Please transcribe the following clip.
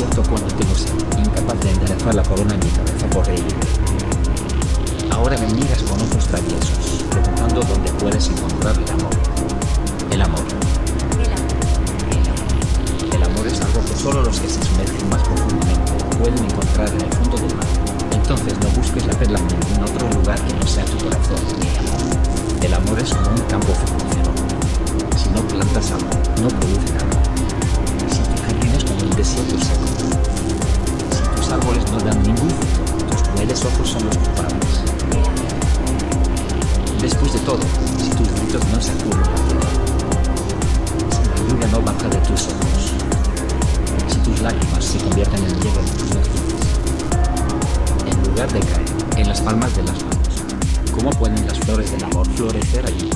asiento con antelación, incapaz de enderezar la corona en mi cabeza por ella. Ahora me miras con ojos traviesos, preguntando dónde puedes encontrar el amor. El amor. El amor es algo que solo los que se sumergen más profundamente pueden encontrar en el fondo del mar. Entonces no busques la perla en ningún otro lugar que no sea tu corazón. El amor es como un campo fructífero. Si no plantas amor, no produces no se tierra, si la lluvia no baja de tus ojos, si tus lágrimas se convierten en hielo en tus mejillas, en lugar de caer en las palmas de las manos, ¿cómo pueden las flores del amor florecer allí?